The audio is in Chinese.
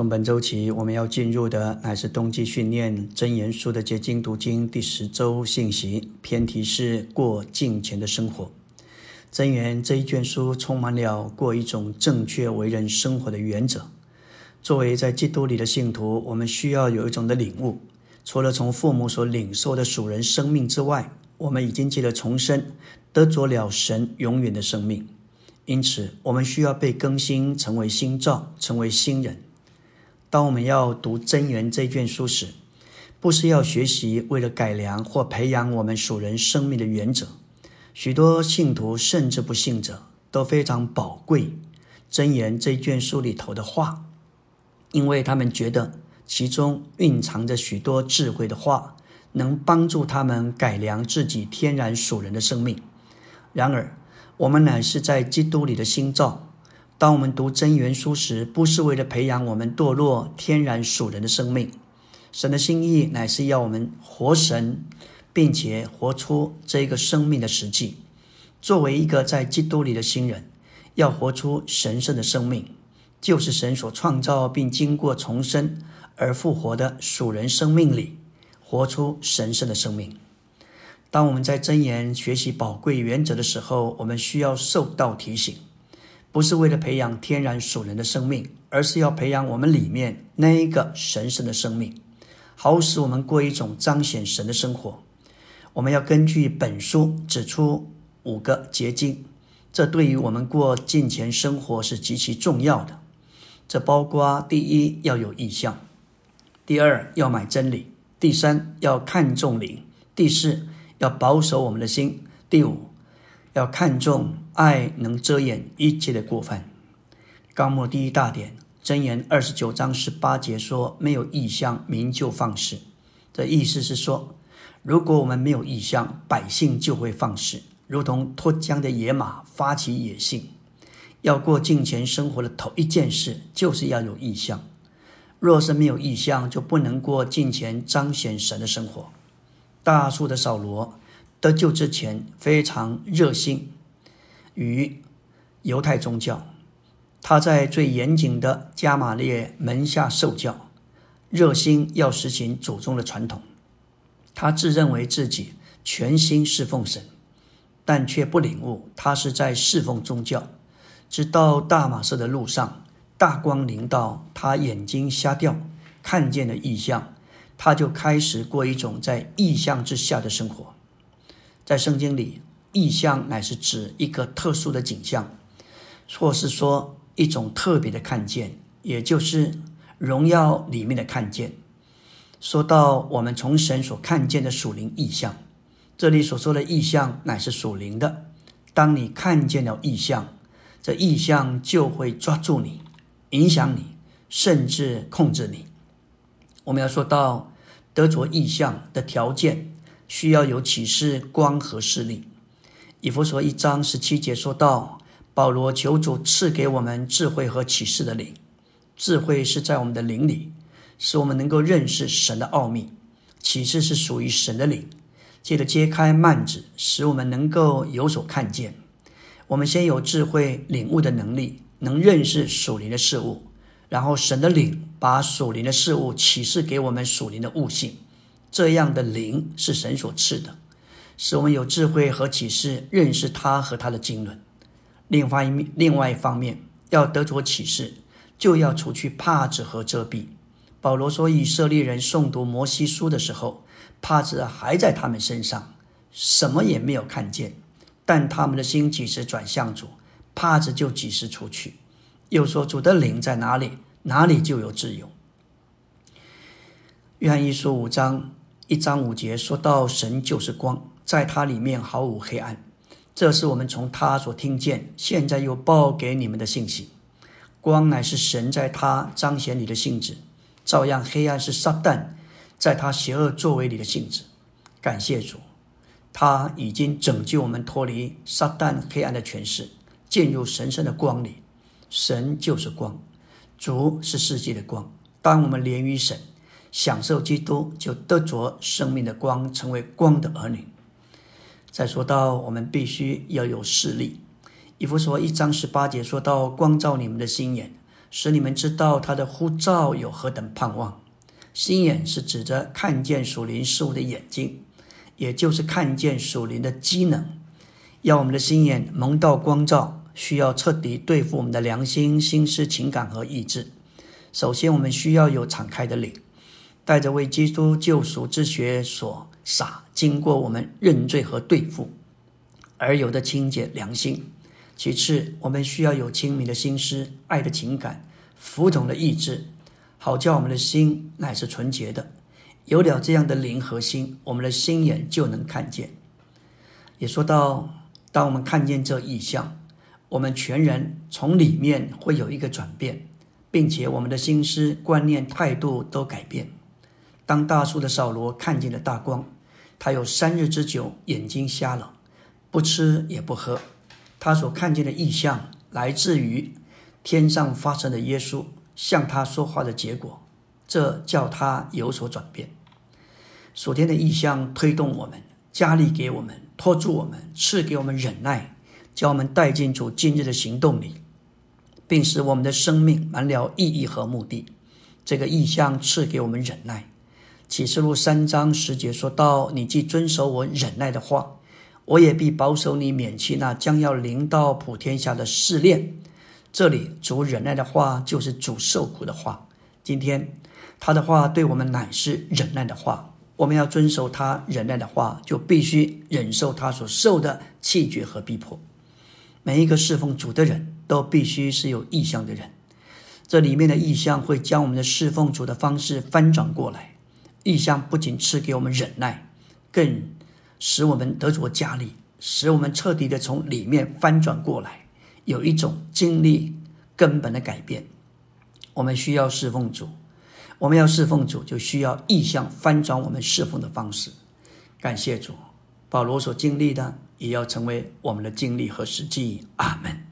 从本周起，我们要进入的乃是冬季训练真言书的结晶读经第十周信息，偏题是过敬虔的生活。真言这一卷书充满了过一种正确为人生活的原则。作为在基督里的信徒，我们需要有一种的领悟：除了从父母所领受的属人生命之外，我们已经记得重生，得着了神永远的生命。因此，我们需要被更新，成为新造，成为新人。当我们要读真言这卷书时，不是要学习为了改良或培养我们属人生命的原则。许多信徒甚至不信者都非常宝贵真言这卷书里头的话，因为他们觉得其中蕴藏着许多智慧的话，能帮助他们改良自己天然属人的生命。然而，我们乃是在基督里的新造。当我们读真言书时，不是为了培养我们堕落天然属人的生命，神的心意乃是要我们活神，并且活出这个生命的实际。作为一个在基督里的新人，要活出神圣的生命，就是神所创造并经过重生而复活的属人生命里，活出神圣的生命。当我们在真言学习宝贵原则的时候，我们需要受到提醒。不是为了培养天然属人的生命，而是要培养我们里面那一个神圣的生命，好使我们过一种彰显神的生活。我们要根据本书指出五个结晶，这对于我们过金钱生活是极其重要的。这包括：第一，要有意向；第二，要买真理；第三，要看重灵；第四，要保守我们的心；第五。要看重爱，能遮掩一切的过犯。纲目第一大点，箴言二十九章十八节说：“没有意向，民就放肆。”这意思是说，如果我们没有意向，百姓就会放肆，如同脱缰的野马发起野性。要过敬虔生活的头一件事，就是要有意向。若是没有意向，就不能过敬虔彰显神的生活。大树的扫罗。得救之前非常热心与犹太宗教，他在最严谨的加玛列门下受教，热心要实行祖宗的传统。他自认为自己全心侍奉神，但却不领悟他是在侍奉宗教。直到大马色的路上，大光临到他，眼睛瞎掉，看见了异象，他就开始过一种在异象之下的生活。在圣经里，意象乃是指一个特殊的景象，或是说一种特别的看见，也就是荣耀里面的看见。说到我们从神所看见的属灵意象，这里所说的意象乃是属灵的。当你看见了意象，这意象就会抓住你，影响你，甚至控制你。我们要说到得着意象的条件。需要有启示、光和视力。以弗所一章十七节说到：“保罗求主赐给我们智慧和启示的灵。智慧是在我们的灵里，使我们能够认识神的奥秘；启示是属于神的灵，借着揭开幔子，使我们能够有所看见。我们先有智慧领悟的能力，能认识属灵的事物，然后神的灵把属灵的事物启示给我们属灵的悟性。”这样的灵是神所赐的，使我们有智慧和启示，认识他和他的经纶。另外一面，另外一方面，要得着启示，就要除去帕子和遮蔽。保罗说，以色列人诵读摩西书的时候，帕子还在他们身上，什么也没有看见。但他们的心几时转向主，帕子就几时出去。又说，主的灵在哪里，哪里就有自由。约翰一书五章。一章五节说到，神就是光，在它里面毫无黑暗。这是我们从他所听见，现在又报给你们的信息。光乃是神在他彰显你的性质，照样黑暗是撒旦在他邪恶作为里的性质。感谢主，他已经拯救我们脱离撒旦黑暗的权势，进入神圣的光里。神就是光，主是世界的光。当我们连于神。享受基督，就得着生命的光，成为光的儿女。再说到，我们必须要有视力。以弗所一章十八节说到：“光照你们的心眼，使你们知道他的呼召有何等盼望。心眼是指着看见属灵事物的眼睛，也就是看见属灵的机能。要我们的心眼蒙到光照，需要彻底对付我们的良心、心思、情感和意志。首先，我们需要有敞开的灵，带着为基督救赎之血所洒，经过我们认罪和对付而有的清洁良心。其次，我们需要有清明的心思、爱的情感、服从的意志。好叫我们的心乃是纯洁的，有了这样的灵和心，我们的心眼就能看见。也说到，当我们看见这异象，我们全人从里面会有一个转变，并且我们的心思、观念、态度都改变。当大树的扫罗看见了大光，他有三日之久眼睛瞎了，不吃也不喝。他所看见的异象来自于天上发生的耶稣。向他说话的结果，这叫他有所转变。昨天的意象推动我们，加力给我们，托住我们，赐给我们忍耐，将我们带进主今日的行动里，并使我们的生命满了意义和目的。这个意象赐给我们忍耐。启示录三章十节说到：“你既遵守我忍耐的话，我也必保守你，免去那将要临到普天下的试炼。”这里主忍耐的话，就是主受苦的话。今天他的话对我们乃是忍耐的话，我们要遵守他忍耐的话，就必须忍受他所受的气绝和逼迫。每一个侍奉主的人都必须是有意向的人，这里面的意向会将我们的侍奉主的方式翻转过来。意象不仅赐给我们忍耐，更使我们得着加力，使我们彻底的从里面翻转过来。有一种经历根本的改变，我们需要侍奉主，我们要侍奉主，就需要意象翻转我们侍奉的方式。感谢主，保罗所经历的，也要成为我们的经历和实际。阿门。